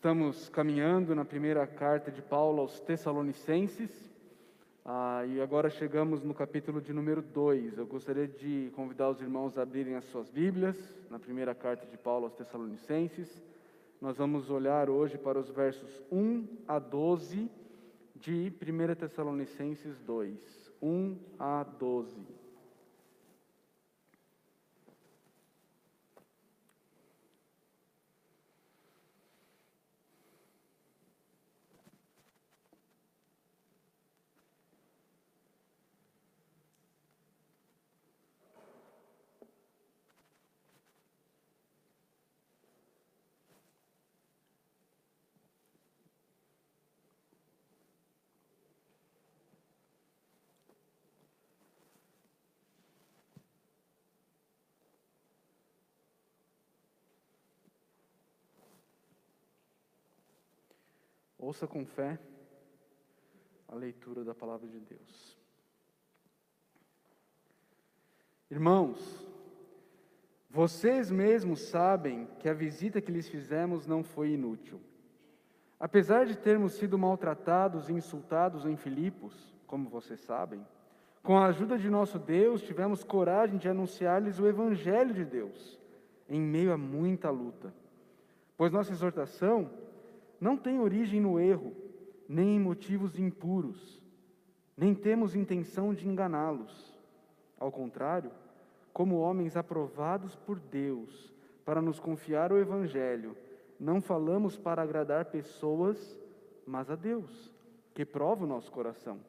Estamos caminhando na primeira carta de Paulo aos Tessalonicenses ah, e agora chegamos no capítulo de número 2. Eu gostaria de convidar os irmãos a abrirem as suas Bíblias na primeira carta de Paulo aos Tessalonicenses. Nós vamos olhar hoje para os versos 1 a 12 de 1 Tessalonicenses 2. 1 a 12. Ouça com fé a leitura da palavra de Deus. Irmãos, vocês mesmos sabem que a visita que lhes fizemos não foi inútil. Apesar de termos sido maltratados e insultados em Filipos, como vocês sabem, com a ajuda de nosso Deus, tivemos coragem de anunciar-lhes o Evangelho de Deus, em meio a muita luta. Pois nossa exortação não tem origem no erro, nem em motivos impuros, nem temos intenção de enganá-los. Ao contrário, como homens aprovados por Deus para nos confiar o Evangelho, não falamos para agradar pessoas, mas a Deus, que prova o nosso coração.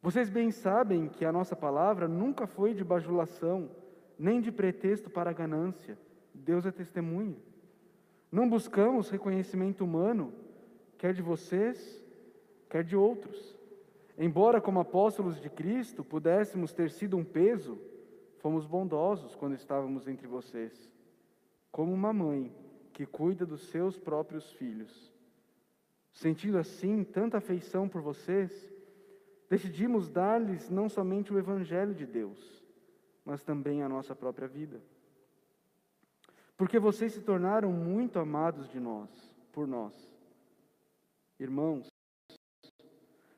Vocês bem sabem que a nossa palavra nunca foi de bajulação, nem de pretexto para ganância. Deus é testemunha. Não buscamos reconhecimento humano, quer de vocês, quer de outros. Embora, como apóstolos de Cristo, pudéssemos ter sido um peso, fomos bondosos quando estávamos entre vocês, como uma mãe que cuida dos seus próprios filhos. Sentindo assim tanta afeição por vocês, decidimos dar-lhes não somente o Evangelho de Deus, mas também a nossa própria vida porque vocês se tornaram muito amados de nós, por nós. Irmãos,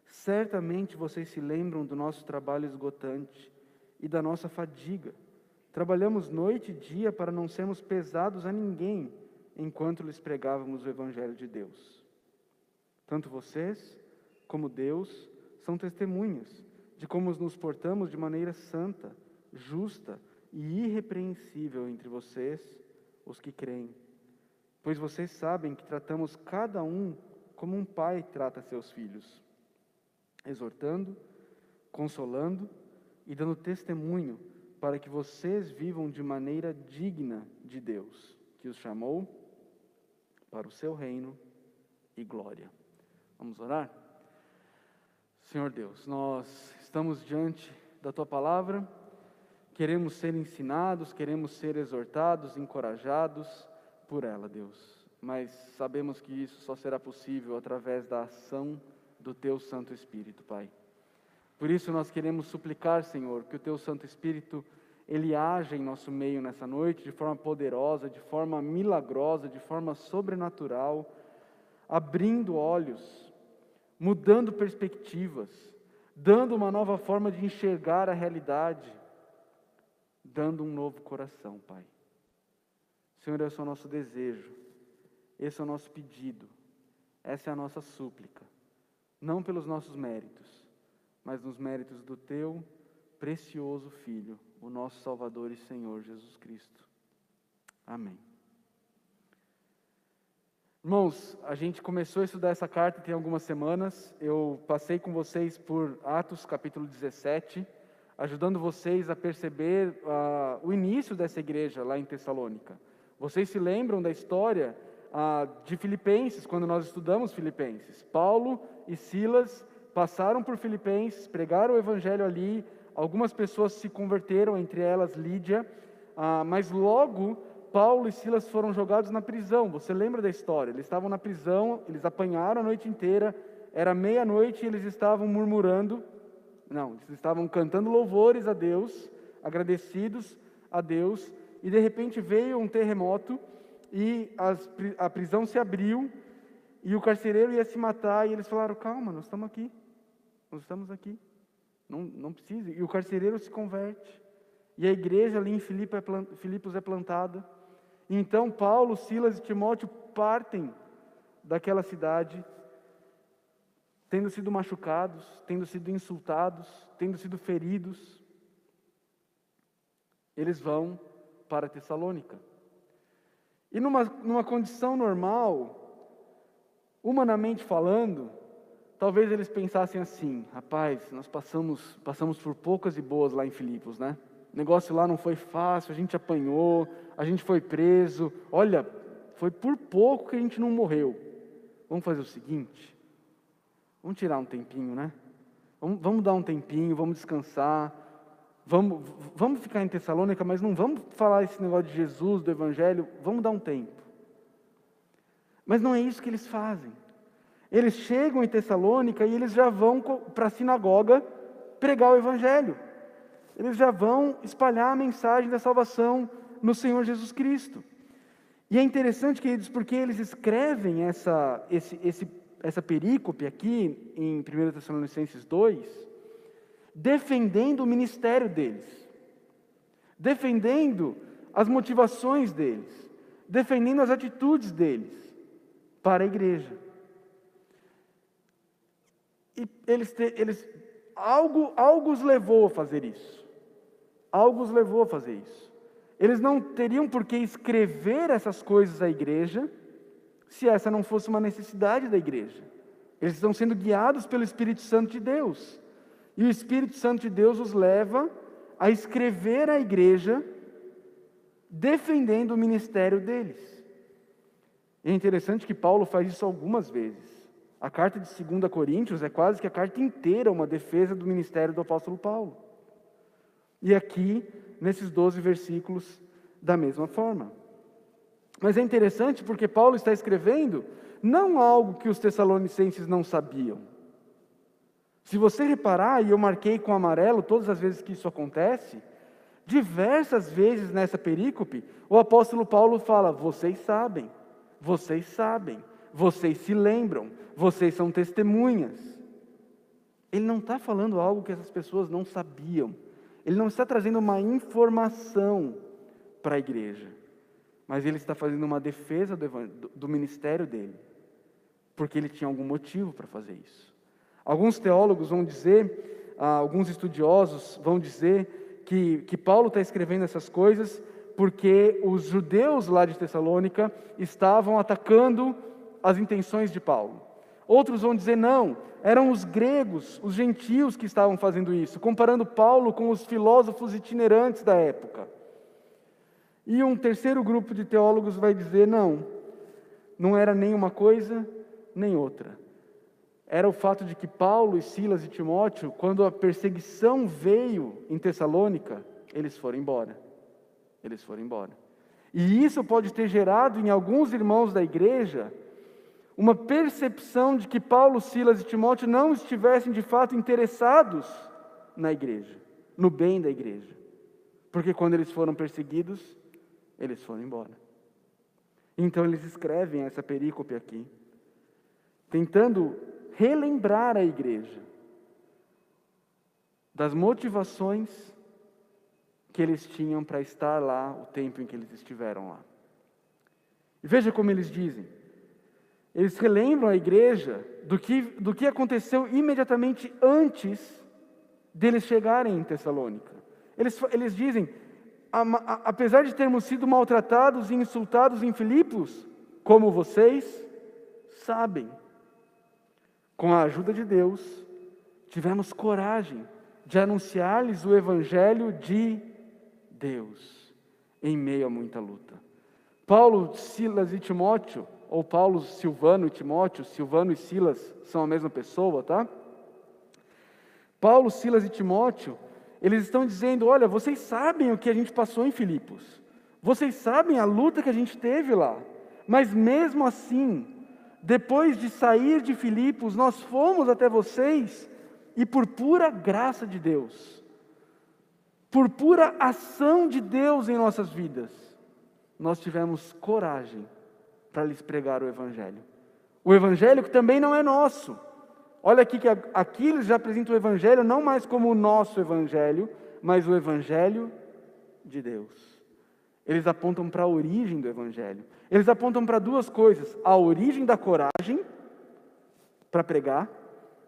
certamente vocês se lembram do nosso trabalho esgotante e da nossa fadiga. Trabalhamos noite e dia para não sermos pesados a ninguém enquanto lhes pregávamos o Evangelho de Deus. Tanto vocês como Deus são testemunhas de como nos portamos de maneira santa, justa e irrepreensível entre vocês os que creem. Pois vocês sabem que tratamos cada um como um pai trata seus filhos, exortando, consolando e dando testemunho para que vocês vivam de maneira digna de Deus, que os chamou para o seu reino e glória. Vamos orar? Senhor Deus, nós estamos diante da tua palavra Queremos ser ensinados, queremos ser exortados, encorajados por ela, Deus. Mas sabemos que isso só será possível através da ação do Teu Santo Espírito, Pai. Por isso nós queremos suplicar, Senhor, que o Teu Santo Espírito ele age em nosso meio nessa noite de forma poderosa, de forma milagrosa, de forma sobrenatural, abrindo olhos, mudando perspectivas, dando uma nova forma de enxergar a realidade, dando um novo coração, Pai. Senhor, esse é o nosso desejo, esse é o nosso pedido, essa é a nossa súplica, não pelos nossos méritos, mas nos méritos do Teu precioso Filho, o nosso Salvador e Senhor Jesus Cristo. Amém. Irmãos, a gente começou a estudar essa carta tem algumas semanas. Eu passei com vocês por Atos capítulo 17 ajudando vocês a perceber uh, o início dessa igreja lá em Tessalônica. Vocês se lembram da história uh, de Filipenses, quando nós estudamos Filipenses? Paulo e Silas passaram por Filipenses, pregaram o evangelho ali, algumas pessoas se converteram, entre elas Lídia, uh, mas logo Paulo e Silas foram jogados na prisão. Você lembra da história? Eles estavam na prisão, eles apanharam a noite inteira, era meia-noite e eles estavam murmurando não, eles estavam cantando louvores a Deus, agradecidos a Deus, e de repente veio um terremoto e as, a prisão se abriu e o carcereiro ia se matar e eles falaram: calma, nós estamos aqui, nós estamos aqui, não, não precisa. E o carcereiro se converte e a igreja ali em é Filipos é plantada. E então Paulo, Silas e Timóteo partem daquela cidade, tendo sido machucados, tendo sido insultados, tendo sido feridos. Eles vão para Tessalônica. E numa, numa condição normal, humanamente falando, talvez eles pensassem assim: rapaz, nós passamos, passamos por poucas e boas lá em Filipos, né? O negócio lá não foi fácil, a gente apanhou, a gente foi preso. Olha, foi por pouco que a gente não morreu. Vamos fazer o seguinte: vamos tirar um tempinho, né? Vamos, vamos dar um tempinho, vamos descansar. Vamos, vamos ficar em Tessalônica, mas não vamos falar esse negócio de Jesus, do Evangelho, vamos dar um tempo. Mas não é isso que eles fazem. Eles chegam em Tessalônica e eles já vão para a sinagoga pregar o Evangelho. Eles já vão espalhar a mensagem da salvação no Senhor Jesus Cristo. E é interessante, queridos, porque eles escrevem essa, esse, esse, essa perícope aqui em 1 Tessalonicenses 2, defendendo o ministério deles, defendendo as motivações deles, defendendo as atitudes deles para a igreja. E eles, eles algo, algo os levou a fazer isso. Algo os levou a fazer isso. Eles não teriam por que escrever essas coisas à igreja se essa não fosse uma necessidade da igreja. Eles estão sendo guiados pelo Espírito Santo de Deus. E o Espírito Santo de Deus os leva a escrever à igreja defendendo o ministério deles. É interessante que Paulo faz isso algumas vezes. A carta de 2 Coríntios é quase que a carta inteira uma defesa do ministério do apóstolo Paulo. E aqui, nesses 12 versículos, da mesma forma. Mas é interessante porque Paulo está escrevendo não algo que os tessalonicenses não sabiam. Se você reparar, e eu marquei com amarelo todas as vezes que isso acontece, diversas vezes nessa perícope, o apóstolo Paulo fala: vocês sabem, vocês sabem, vocês se lembram, vocês são testemunhas. Ele não está falando algo que essas pessoas não sabiam, ele não está trazendo uma informação para a igreja, mas ele está fazendo uma defesa do, do, ministério dele, porque ele tinha algum motivo para fazer isso. Alguns teólogos vão dizer, ah, alguns estudiosos vão dizer que, que Paulo está escrevendo essas coisas porque os judeus lá de Tessalônica estavam atacando as intenções de Paulo. Outros vão dizer não, eram os gregos, os gentios que estavam fazendo isso, comparando Paulo com os filósofos itinerantes da época. E um terceiro grupo de teólogos vai dizer não, não era nem uma coisa nem outra era o fato de que Paulo e Silas e Timóteo, quando a perseguição veio em Tessalônica, eles foram embora. Eles foram embora. E isso pode ter gerado em alguns irmãos da igreja uma percepção de que Paulo, Silas e Timóteo não estivessem de fato interessados na igreja, no bem da igreja. Porque quando eles foram perseguidos, eles foram embora. Então eles escrevem essa perícope aqui, tentando relembrar a igreja das motivações que eles tinham para estar lá o tempo em que eles estiveram lá. E veja como eles dizem. Eles relembram a igreja do que, do que aconteceu imediatamente antes deles chegarem em Tessalônica. Eles, eles dizem: apesar de termos sido maltratados e insultados em Filipos, como vocês sabem, com a ajuda de Deus, tivemos coragem de anunciar-lhes o Evangelho de Deus, em meio a muita luta. Paulo, Silas e Timóteo, ou Paulo, Silvano e Timóteo, Silvano e Silas são a mesma pessoa, tá? Paulo, Silas e Timóteo, eles estão dizendo: olha, vocês sabem o que a gente passou em Filipos, vocês sabem a luta que a gente teve lá, mas mesmo assim, depois de sair de Filipos, nós fomos até vocês e por pura graça de Deus, por pura ação de Deus em nossas vidas, nós tivemos coragem para lhes pregar o Evangelho. O Evangelho que também não é nosso. Olha aqui que aqui já apresentam o Evangelho não mais como o nosso Evangelho, mas o Evangelho de Deus. Eles apontam para a origem do Evangelho. Eles apontam para duas coisas: a origem da coragem para pregar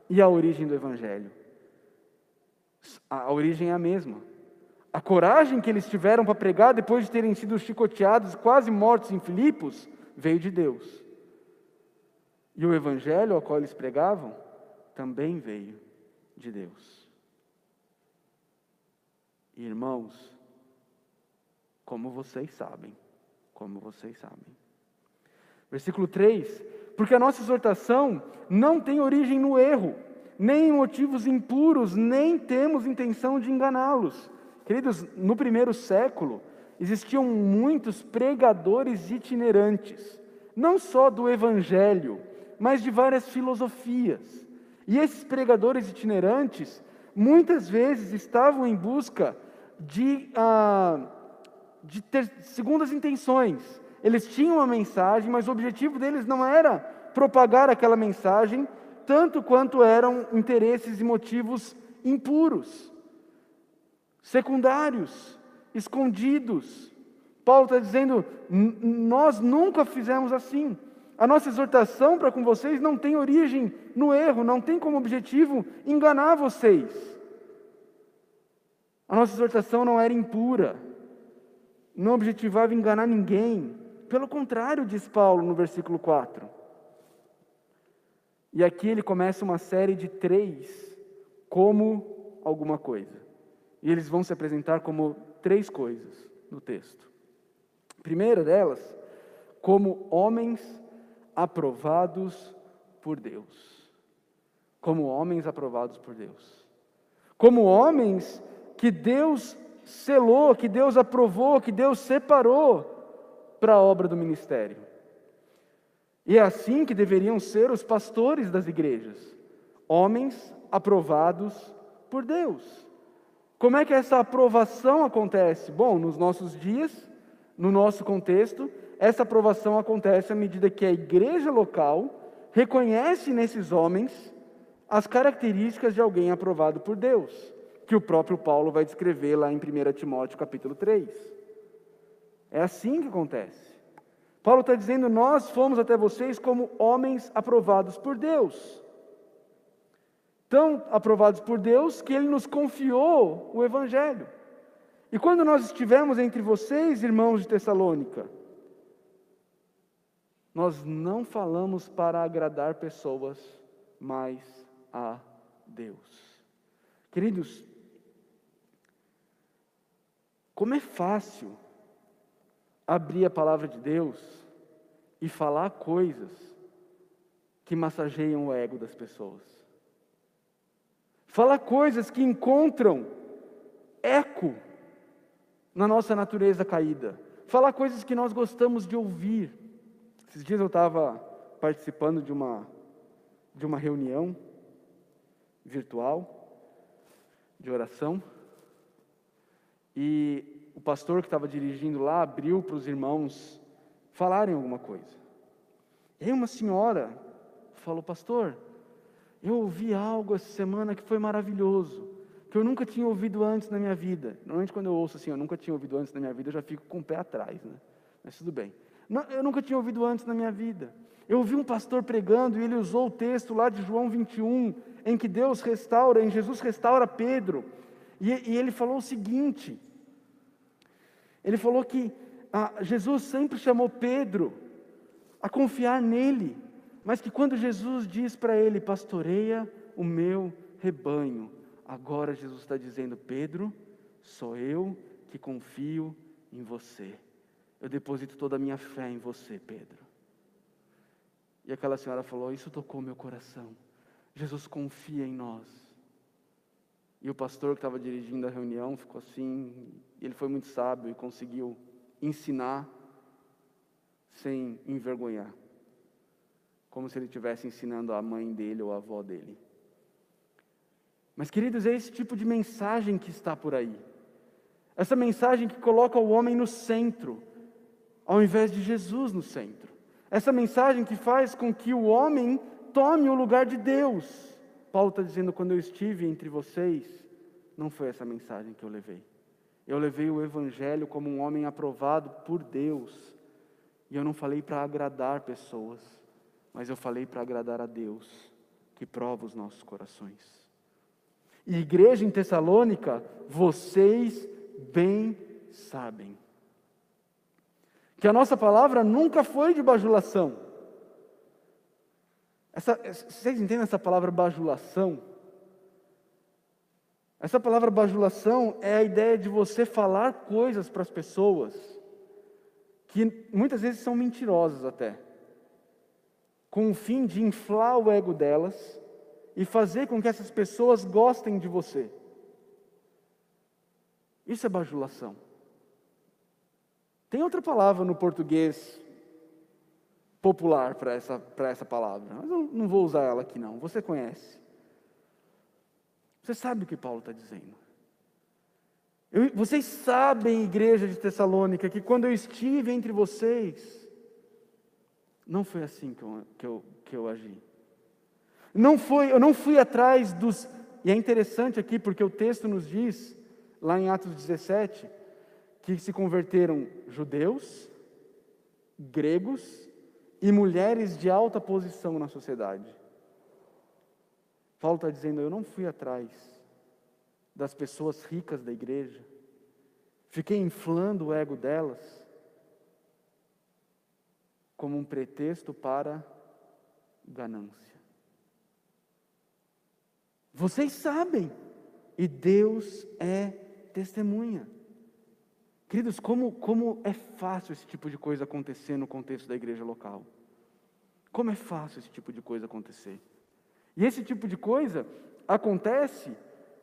e a origem do Evangelho. A origem é a mesma. A coragem que eles tiveram para pregar depois de terem sido chicoteados, quase mortos em Filipos, veio de Deus. E o evangelho ao qual eles pregavam também veio de Deus. Irmãos, como vocês sabem, como vocês sabem. Versículo 3: Porque a nossa exortação não tem origem no erro, nem em motivos impuros, nem temos intenção de enganá-los Queridos, no primeiro século, existiam muitos pregadores itinerantes, não só do Evangelho, mas de várias filosofias. E esses pregadores itinerantes, muitas vezes, estavam em busca de, ah, de ter segundas intenções. Eles tinham uma mensagem, mas o objetivo deles não era propagar aquela mensagem, tanto quanto eram interesses e motivos impuros secundários, escondidos. Paulo está dizendo: nós nunca fizemos assim. A nossa exortação para com vocês não tem origem no erro, não tem como objetivo enganar vocês. A nossa exortação não era impura, não objetivava enganar ninguém. Pelo contrário, diz Paulo no versículo 4. E aqui ele começa uma série de três, como alguma coisa. E eles vão se apresentar como três coisas no texto. Primeira delas, como homens aprovados por Deus. Como homens aprovados por Deus. Como homens que Deus selou, que Deus aprovou, que Deus separou para a obra do ministério. E é assim que deveriam ser os pastores das igrejas, homens aprovados por Deus. Como é que essa aprovação acontece? Bom, nos nossos dias, no nosso contexto, essa aprovação acontece à medida que a igreja local reconhece nesses homens as características de alguém aprovado por Deus, que o próprio Paulo vai descrever lá em 1 Timóteo capítulo 3. É assim que acontece. Paulo está dizendo: Nós fomos até vocês como homens aprovados por Deus tão aprovados por Deus que Ele nos confiou o Evangelho. E quando nós estivemos entre vocês, irmãos de Tessalônica, nós não falamos para agradar pessoas, mas a Deus. Queridos, como é fácil abrir a palavra de Deus e falar coisas que massageiam o ego das pessoas. Fala coisas que encontram eco na nossa natureza caída. Fala coisas que nós gostamos de ouvir. Esses dias eu estava participando de uma, de uma reunião virtual de oração e o pastor que estava dirigindo lá abriu para os irmãos falarem alguma coisa. E aí uma senhora falou, pastor, eu ouvi algo essa semana que foi maravilhoso, que eu nunca tinha ouvido antes na minha vida. Normalmente, quando eu ouço assim, eu nunca tinha ouvido antes na minha vida, eu já fico com o pé atrás, né? Mas tudo bem. Eu nunca tinha ouvido antes na minha vida. Eu ouvi um pastor pregando e ele usou o texto lá de João 21, em que Deus restaura, em Jesus restaura Pedro. E, e ele falou o seguinte: ele falou que ah, Jesus sempre chamou Pedro a confiar nele. Mas que quando Jesus diz para ele: pastoreia o meu rebanho, agora Jesus está dizendo: Pedro, sou eu que confio em você. Eu deposito toda a minha fé em você, Pedro. E aquela senhora falou: Isso tocou meu coração. Jesus confia em nós. E o pastor que estava dirigindo a reunião ficou assim, ele foi muito sábio e conseguiu ensinar sem envergonhar como se ele estivesse ensinando a mãe dele ou a avó dele. Mas, queridos, é esse tipo de mensagem que está por aí. Essa mensagem que coloca o homem no centro. Ao invés de Jesus no centro. Essa mensagem que faz com que o homem tome o lugar de Deus. Paulo está dizendo: quando eu estive entre vocês, não foi essa mensagem que eu levei. Eu levei o Evangelho como um homem aprovado por Deus. E eu não falei para agradar pessoas, mas eu falei para agradar a Deus, que prova os nossos corações. E igreja em Tessalônica, vocês bem sabem que a nossa palavra nunca foi de bajulação. Essa, vocês entendem essa palavra bajulação? Essa palavra bajulação é a ideia de você falar coisas para as pessoas que muitas vezes são mentirosas até, com o fim de inflar o ego delas e fazer com que essas pessoas gostem de você. Isso é bajulação. Tem outra palavra no português popular para essa, essa palavra, mas eu não vou usar ela aqui não, você conhece. Você sabe o que Paulo está dizendo. Eu, vocês sabem, igreja de Tessalônica, que quando eu estive entre vocês, não foi assim que eu, que eu, que eu agi. Não foi, eu não fui atrás dos. E é interessante aqui, porque o texto nos diz, lá em Atos 17, que se converteram judeus, gregos e mulheres de alta posição na sociedade. Paulo está dizendo: Eu não fui atrás das pessoas ricas da igreja, fiquei inflando o ego delas como um pretexto para ganância. Vocês sabem, e Deus é testemunha. Queridos, como, como é fácil esse tipo de coisa acontecer no contexto da igreja local? Como é fácil esse tipo de coisa acontecer? E esse tipo de coisa acontece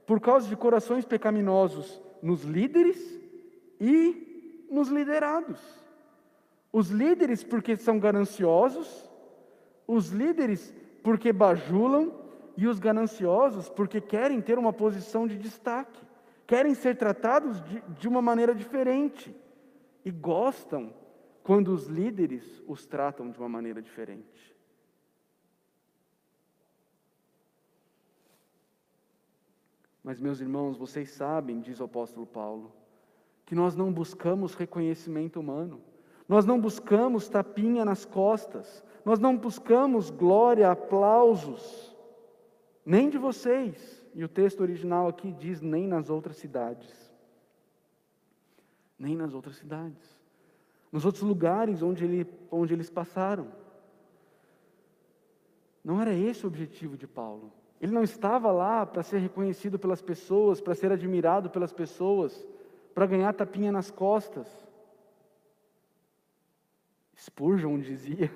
por causa de corações pecaminosos nos líderes e nos liderados. Os líderes porque são gananciosos, os líderes porque bajulam e os gananciosos porque querem ter uma posição de destaque, querem ser tratados de, de uma maneira diferente e gostam quando os líderes os tratam de uma maneira diferente. Mas, meus irmãos, vocês sabem, diz o apóstolo Paulo, que nós não buscamos reconhecimento humano, nós não buscamos tapinha nas costas, nós não buscamos glória, aplausos, nem de vocês. E o texto original aqui diz: nem nas outras cidades. Nem nas outras cidades. Nos outros lugares onde, ele, onde eles passaram. Não era esse o objetivo de Paulo. Ele não estava lá para ser reconhecido pelas pessoas, para ser admirado pelas pessoas, para ganhar tapinha nas costas. Spurgeon dizia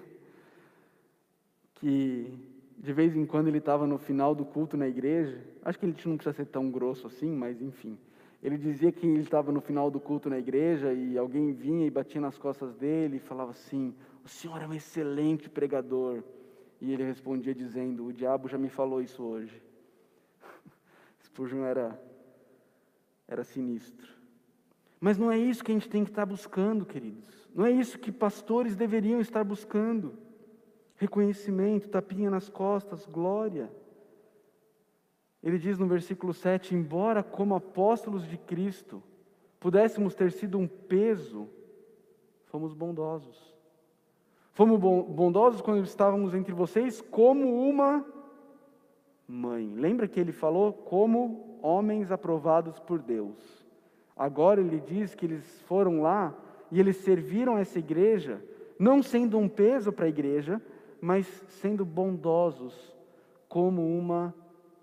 que de vez em quando ele estava no final do culto na igreja, acho que ele não precisa ser tão grosso assim, mas enfim. Ele dizia que ele estava no final do culto na igreja e alguém vinha e batia nas costas dele e falava assim: O senhor é um excelente pregador. E ele respondia dizendo: O diabo já me falou isso hoje. Spurgeon era, era sinistro. Mas não é isso que a gente tem que estar buscando, queridos. Não é isso que pastores deveriam estar buscando. Reconhecimento, tapinha nas costas, glória. Ele diz no versículo 7: Embora como apóstolos de Cristo pudéssemos ter sido um peso, fomos bondosos. Fomos bondosos quando estávamos entre vocês como uma mãe. Lembra que ele falou como homens aprovados por Deus. Agora ele diz que eles foram lá e eles serviram essa igreja, não sendo um peso para a igreja, mas sendo bondosos como uma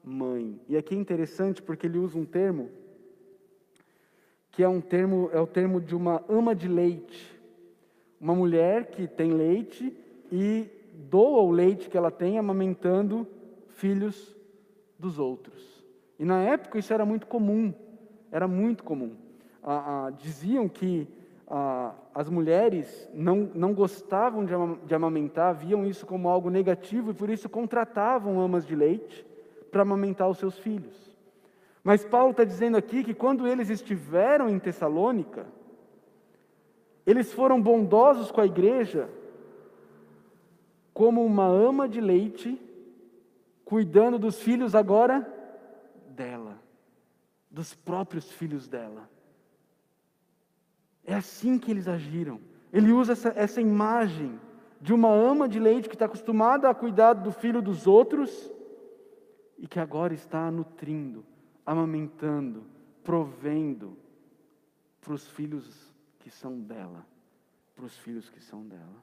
mãe. E aqui é interessante porque ele usa um termo que é um termo é o termo de uma ama de leite uma mulher que tem leite e doa o leite que ela tem amamentando filhos dos outros. E na época isso era muito comum, era muito comum. Ah, ah, diziam que ah, as mulheres não, não gostavam de, de amamentar, viam isso como algo negativo e por isso contratavam amas de leite para amamentar os seus filhos. Mas Paulo está dizendo aqui que quando eles estiveram em Tessalônica, Eles foram bondosos com a igreja, como uma ama de leite, cuidando dos filhos agora dela, dos próprios filhos dela. É assim que eles agiram. Ele usa essa, essa imagem de uma ama de leite que está acostumada a cuidar do filho dos outros e que agora está nutrindo, amamentando, provendo para os filhos que são dela, para os filhos que são dela.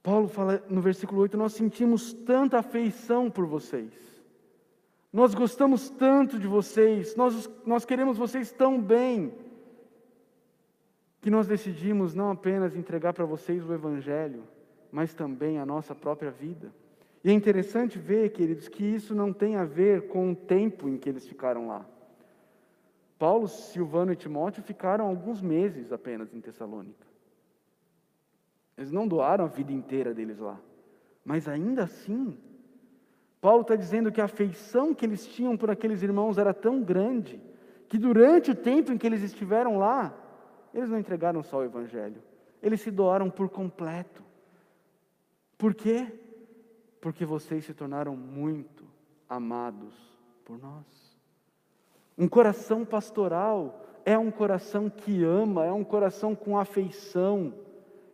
Paulo fala no versículo 8: Nós sentimos tanta afeição por vocês, nós gostamos tanto de vocês, nós, nós queremos vocês tão bem, que nós decidimos não apenas entregar para vocês o Evangelho, mas também a nossa própria vida. E é interessante ver, queridos, que isso não tem a ver com o tempo em que eles ficaram lá. Paulo, Silvano e Timóteo ficaram alguns meses apenas em Tessalônica. Eles não doaram a vida inteira deles lá. Mas ainda assim, Paulo está dizendo que a afeição que eles tinham por aqueles irmãos era tão grande, que durante o tempo em que eles estiveram lá, eles não entregaram só o Evangelho, eles se doaram por completo. Por quê? Porque vocês se tornaram muito amados por nós. Um coração pastoral é um coração que ama, é um coração com afeição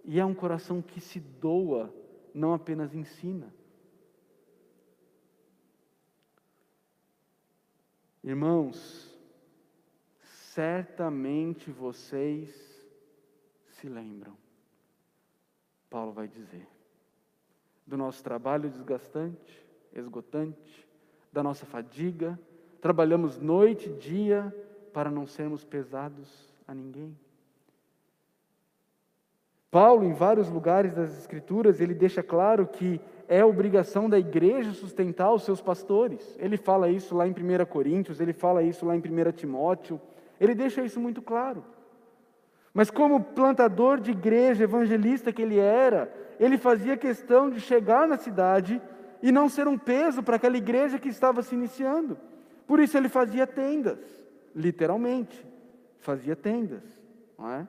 e é um coração que se doa, não apenas ensina. Irmãos, certamente vocês se lembram, Paulo vai dizer do nosso trabalho desgastante, esgotante, da nossa fadiga. Trabalhamos noite e dia para não sermos pesados a ninguém. Paulo, em vários lugares das Escrituras, ele deixa claro que é obrigação da igreja sustentar os seus pastores. Ele fala isso lá em 1 Coríntios, ele fala isso lá em 1 Timóteo, ele deixa isso muito claro. Mas, como plantador de igreja, evangelista que ele era, ele fazia questão de chegar na cidade e não ser um peso para aquela igreja que estava se iniciando. Por isso ele fazia tendas, literalmente, fazia tendas. Não é?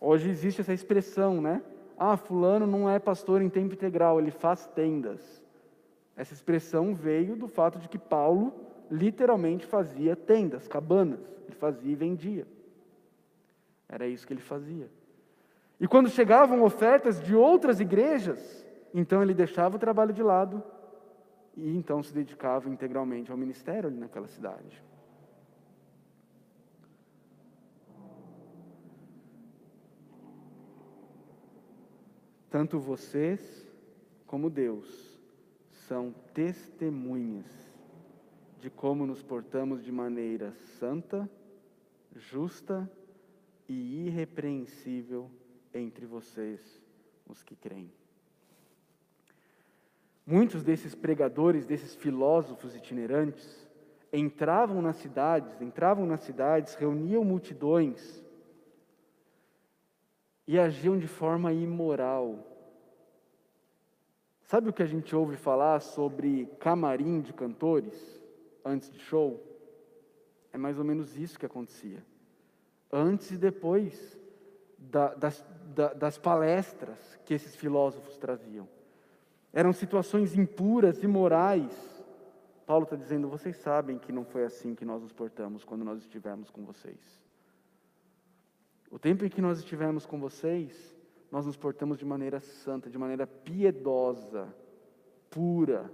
Hoje existe essa expressão, né? Ah, fulano não é pastor em tempo integral, ele faz tendas. Essa expressão veio do fato de que Paulo literalmente fazia tendas, cabanas. Ele fazia e vendia. Era isso que ele fazia. E quando chegavam ofertas de outras igrejas, então ele deixava o trabalho de lado e então se dedicava integralmente ao ministério ali naquela cidade. Tanto vocês como Deus são testemunhas de como nos portamos de maneira santa, justa e irrepreensível entre vocês, os que creem. Muitos desses pregadores, desses filósofos itinerantes, entravam nas cidades, entravam nas cidades, reuniam multidões e agiam de forma imoral. Sabe o que a gente ouve falar sobre camarim de cantores antes de show? É mais ou menos isso que acontecia. Antes e depois da, das, da, das palestras que esses filósofos traziam. Eram situações impuras, imorais. Paulo está dizendo: vocês sabem que não foi assim que nós nos portamos quando nós estivemos com vocês. O tempo em que nós estivemos com vocês, nós nos portamos de maneira santa, de maneira piedosa, pura,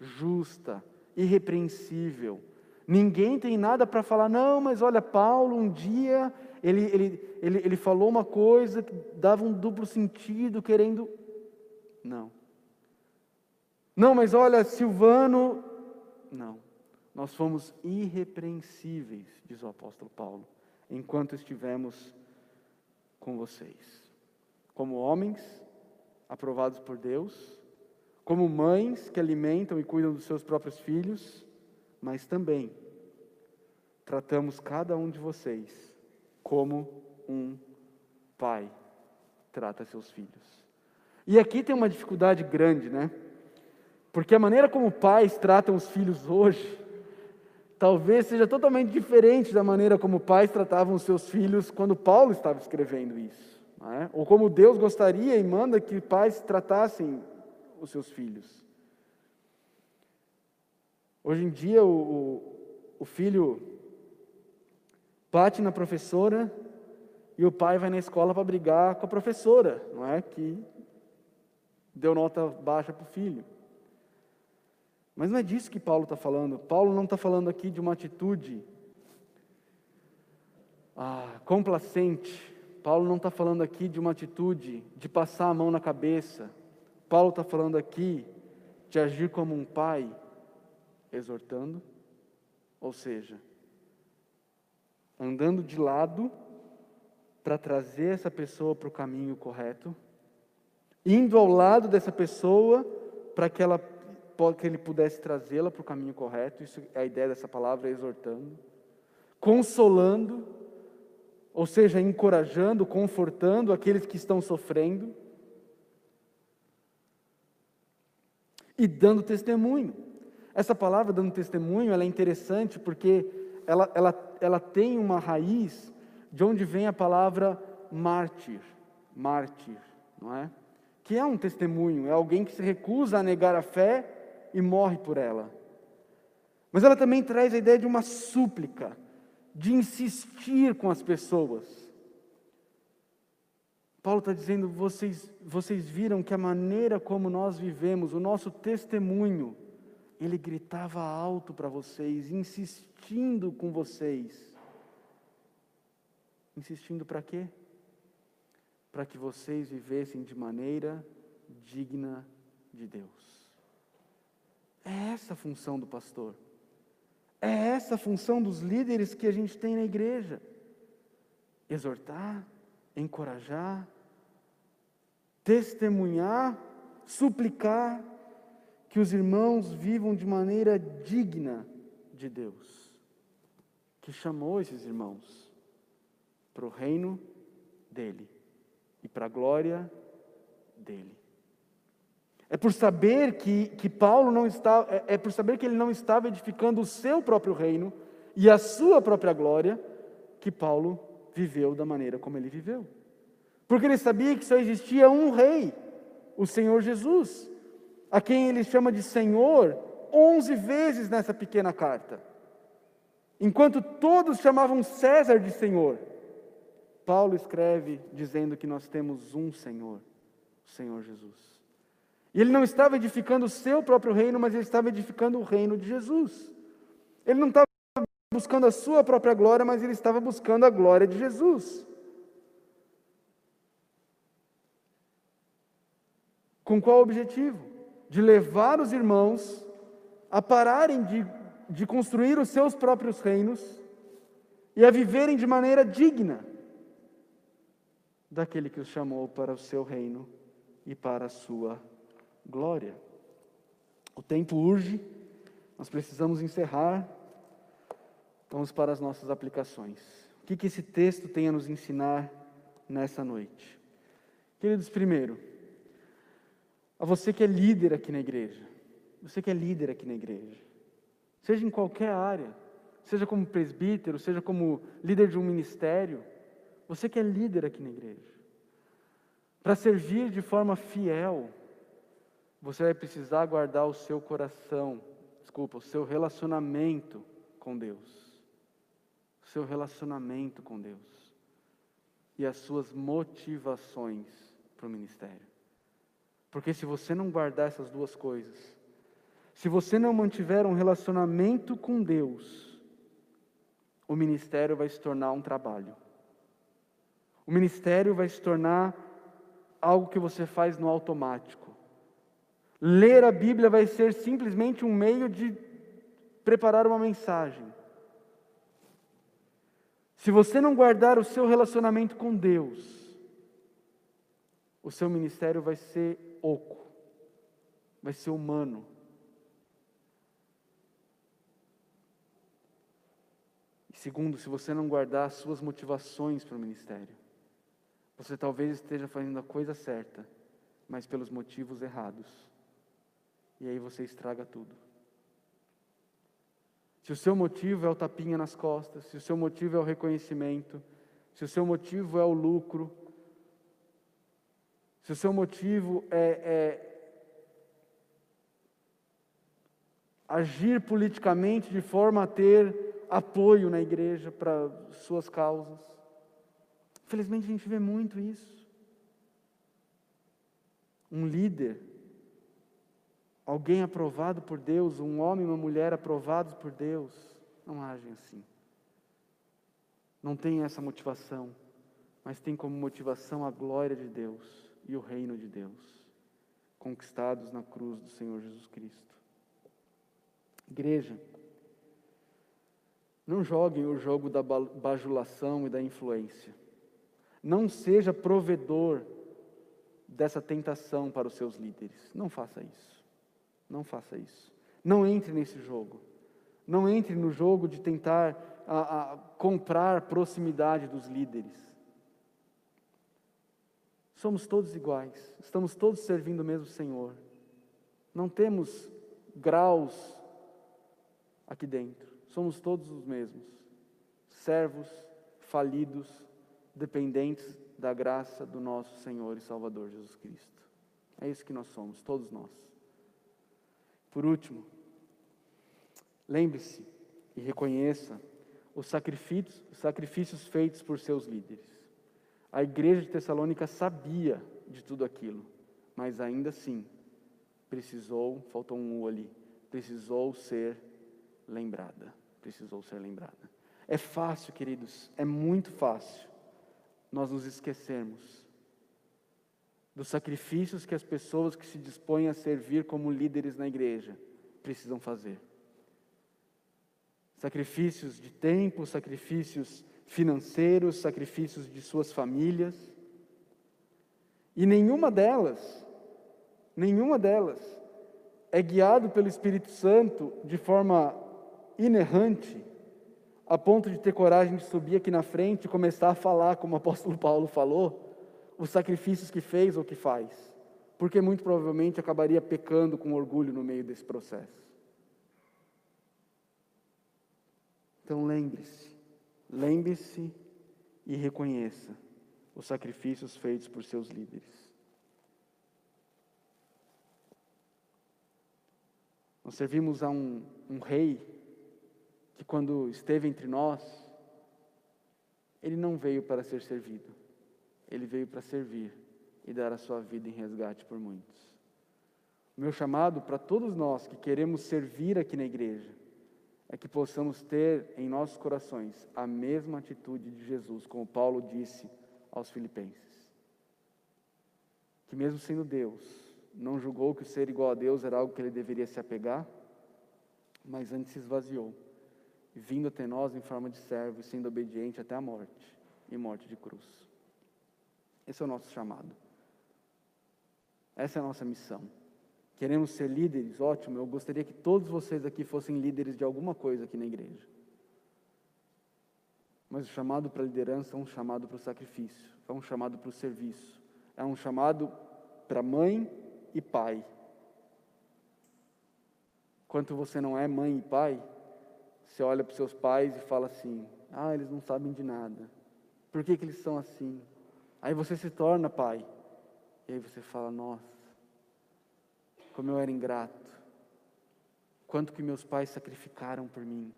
justa, irrepreensível. Ninguém tem nada para falar, não, mas olha, Paulo um dia ele, ele, ele, ele falou uma coisa que dava um duplo sentido, querendo. Não. Não, mas olha, Silvano. Não. Nós fomos irrepreensíveis, diz o apóstolo Paulo, enquanto estivemos com vocês. Como homens aprovados por Deus, como mães que alimentam e cuidam dos seus próprios filhos, mas também tratamos cada um de vocês como um pai trata seus filhos. E aqui tem uma dificuldade grande, né? Porque a maneira como pais tratam os filhos hoje talvez seja totalmente diferente da maneira como pais tratavam seus filhos quando Paulo estava escrevendo isso. É? Ou como Deus gostaria e manda que pais tratassem os seus filhos. Hoje em dia, o, o, o filho bate na professora e o pai vai na escola para brigar com a professora, não é? Que deu nota baixa para o filho. Mas não é disso que Paulo está falando. Paulo não está falando aqui de uma atitude ah, complacente. Paulo não está falando aqui de uma atitude de passar a mão na cabeça. Paulo está falando aqui de agir como um pai, exortando, ou seja, andando de lado para trazer essa pessoa para o caminho correto, indo ao lado dessa pessoa para que ela que ele pudesse trazê-la para o caminho correto, isso é a ideia dessa palavra, exortando, consolando, ou seja, encorajando, confortando aqueles que estão sofrendo, e dando testemunho. Essa palavra dando testemunho ela é interessante porque ela, ela, ela tem uma raiz de onde vem a palavra mártir, mártir, não é? Que é um testemunho, é alguém que se recusa a negar a fé e morre por ela. Mas ela também traz a ideia de uma súplica, de insistir com as pessoas. Paulo está dizendo: vocês, vocês viram que a maneira como nós vivemos, o nosso testemunho, ele gritava alto para vocês, insistindo com vocês. Insistindo para quê? Para que vocês vivessem de maneira digna de Deus. É essa a função do pastor. É essa a função dos líderes que a gente tem na igreja: exortar, encorajar, testemunhar, suplicar que os irmãos vivam de maneira digna de Deus, que chamou esses irmãos para o reino dele e para a glória dele. É por saber que, que Paulo não está, é, é por saber que ele não estava edificando o seu próprio reino e a sua própria glória, que Paulo viveu da maneira como ele viveu. Porque ele sabia que só existia um rei, o Senhor Jesus, a quem ele chama de Senhor onze vezes nessa pequena carta. Enquanto todos chamavam César de Senhor, Paulo escreve dizendo que nós temos um Senhor, o Senhor Jesus. E ele não estava edificando o seu próprio reino, mas ele estava edificando o reino de Jesus. Ele não estava buscando a sua própria glória, mas ele estava buscando a glória de Jesus. Com qual objetivo? De levar os irmãos a pararem de, de construir os seus próprios reinos e a viverem de maneira digna daquele que os chamou para o seu reino e para a sua glória. O tempo urge, nós precisamos encerrar. Vamos para as nossas aplicações. O que, que esse texto tem a nos ensinar nessa noite? Queridos, primeiro, a você que é líder aqui na igreja, você que é líder aqui na igreja, seja em qualquer área, seja como presbítero, seja como líder de um ministério, você que é líder aqui na igreja, para servir de forma fiel, você vai precisar guardar o seu coração, desculpa, o seu relacionamento com Deus. O seu relacionamento com Deus. E as suas motivações para o ministério. Porque se você não guardar essas duas coisas, se você não mantiver um relacionamento com Deus, o ministério vai se tornar um trabalho. O ministério vai se tornar algo que você faz no automático. Ler a Bíblia vai ser simplesmente um meio de preparar uma mensagem. Se você não guardar o seu relacionamento com Deus, o seu ministério vai ser oco, vai ser humano. E segundo, se você não guardar as suas motivações para o ministério, você talvez esteja fazendo a coisa certa, mas pelos motivos errados e aí você estraga tudo. Se o seu motivo é o tapinha nas costas, se o seu motivo é o reconhecimento, se o seu motivo é o lucro, se o seu motivo é, é agir politicamente de forma a ter apoio na igreja para suas causas. Infelizmente a gente vê muito isso. Um líder, alguém aprovado por Deus, um homem e uma mulher aprovados por Deus, não agem assim. Não tem essa motivação, mas tem como motivação a glória de Deus e o reino de Deus, conquistados na cruz do Senhor Jesus Cristo. Igreja, não joguem o jogo da bajulação e da influência. Não seja provedor dessa tentação para os seus líderes. Não faça isso. Não faça isso. Não entre nesse jogo. Não entre no jogo de tentar a, a, comprar proximidade dos líderes. Somos todos iguais. Estamos todos servindo o mesmo Senhor. Não temos graus aqui dentro. Somos todos os mesmos. Servos, falidos, dependentes da graça do nosso Senhor e Salvador Jesus Cristo. É isso que nós somos, todos nós. Por último, lembre-se e reconheça os sacrifícios, os sacrifícios feitos por seus líderes. A igreja de Tessalônica sabia de tudo aquilo, mas ainda assim precisou, faltou um U ali, precisou ser lembrada. Precisou ser lembrada. É fácil, queridos, é muito fácil nós nos esquecermos dos sacrifícios que as pessoas que se dispõem a servir como líderes na igreja precisam fazer. Sacrifícios de tempo, sacrifícios financeiros, sacrifícios de suas famílias. E nenhuma delas, nenhuma delas é guiado pelo Espírito Santo de forma inerrante a ponto de ter coragem de subir aqui na frente e começar a falar, como o apóstolo Paulo falou, os sacrifícios que fez ou que faz, porque muito provavelmente acabaria pecando com orgulho no meio desse processo. Então lembre-se, lembre-se e reconheça os sacrifícios feitos por seus líderes. Nós servimos a um, um rei que quando esteve entre nós, ele não veio para ser servido, ele veio para servir e dar a sua vida em resgate por muitos. O meu chamado para todos nós que queremos servir aqui na igreja é que possamos ter em nossos corações a mesma atitude de Jesus, como Paulo disse aos Filipenses. Que mesmo sendo Deus, não julgou que o ser igual a Deus era algo que ele deveria se apegar, mas antes se esvaziou vindo até nós em forma de servo e sendo obediente até a morte e morte de cruz. Esse é o nosso chamado. Essa é a nossa missão. Queremos ser líderes? Ótimo, eu gostaria que todos vocês aqui fossem líderes de alguma coisa aqui na igreja. Mas o chamado para a liderança é um chamado para o sacrifício, é um chamado para o serviço, é um chamado para mãe e pai. Enquanto você não é mãe e pai, você olha para os seus pais e fala assim: ah, eles não sabem de nada. Por que, que eles são assim? Aí você se torna pai. E aí você fala: nossa, como eu era ingrato. Quanto que meus pais sacrificaram por mim.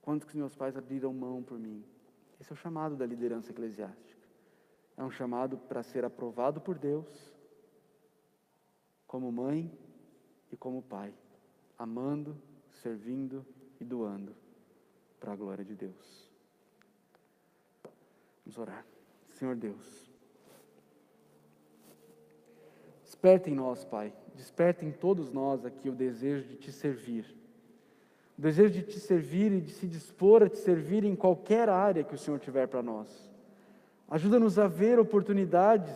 Quanto que meus pais abriram mão por mim. Esse é o chamado da liderança eclesiástica. É um chamado para ser aprovado por Deus, como mãe e como pai, amando, servindo e doando para a glória de Deus. Vamos orar. Senhor Deus, desperta em nós, Pai, desperta em todos nós aqui o desejo de te servir. O desejo de te servir e de se dispor a te servir em qualquer área que o Senhor tiver para nós. Ajuda-nos a ver oportunidades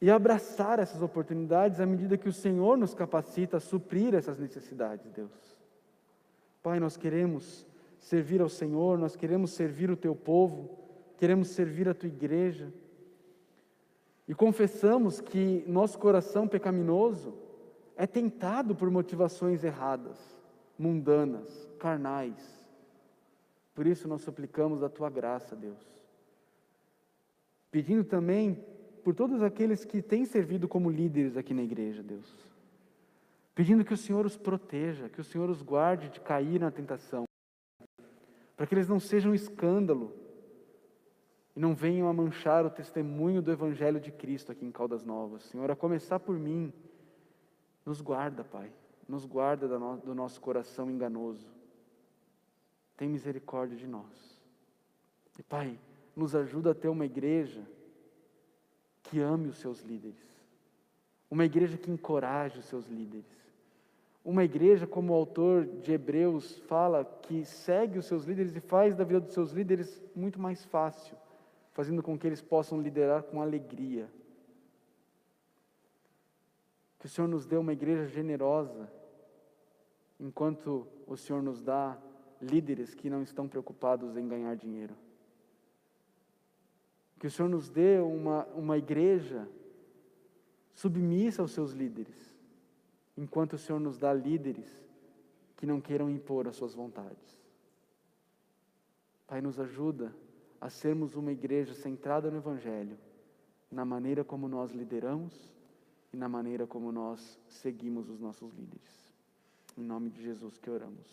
e abraçar essas oportunidades à medida que o Senhor nos capacita a suprir essas necessidades, Deus. Pai, nós queremos servir ao Senhor, nós queremos servir o teu povo, queremos servir a tua igreja. E confessamos que nosso coração pecaminoso é tentado por motivações erradas. mundanas, carnais. Por isso nós suplicamos a tua graça, Deus. Pedindo também por todos aqueles que têm servido como líderes aqui na igreja, Deus. Pedindo que o Senhor os proteja, que o Senhor os guarde de cair na tentação, para que eles não sejam um escândalo e não venham a manchar o testemunho do Evangelho de Cristo aqui em Caldas Novas. Senhor, a começar por mim, nos guarda, Pai, nos guarda do nosso coração enganoso. Tem misericórdia de nós. E, Pai, nos ajuda a ter uma igreja que ame os seus líderes, uma igreja que encoraje os seus líderes, uma igreja, como o autor de Hebreus fala, que segue os seus líderes e faz da vida dos seus líderes muito mais fácil, fazendo com que eles possam liderar com alegria. Que o Senhor nos dê uma igreja generosa, enquanto o Senhor nos dá líderes que não estão preocupados em ganhar dinheiro. Que o Senhor nos dê uma, uma igreja submissa aos seus líderes, enquanto o Senhor nos dá líderes que não queiram impor as suas vontades. Pai, nos ajuda a sermos uma igreja centrada no Evangelho, na maneira como nós lideramos e na maneira como nós seguimos os nossos líderes. Em nome de Jesus que oramos.